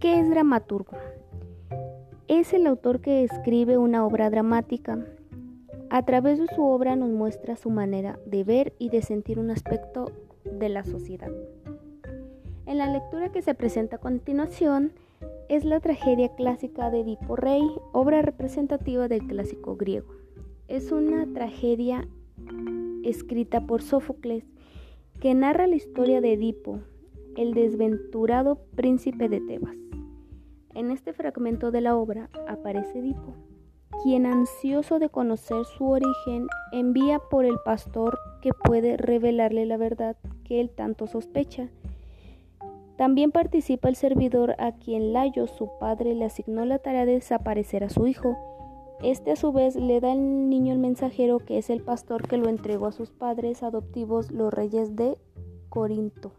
¿Qué es dramaturgo? Es el autor que escribe una obra dramática. A través de su obra nos muestra su manera de ver y de sentir un aspecto de la sociedad. En la lectura que se presenta a continuación es la tragedia clásica de Edipo Rey, obra representativa del clásico griego. Es una tragedia escrita por Sófocles que narra la historia de Edipo, el desventurado príncipe de Tebas. En este fragmento de la obra aparece Edipo, quien ansioso de conocer su origen envía por el pastor que puede revelarle la verdad que él tanto sospecha. También participa el servidor a quien Layo, su padre, le asignó la tarea de desaparecer a su hijo. Este a su vez le da al niño el mensajero que es el pastor que lo entregó a sus padres adoptivos los reyes de Corinto.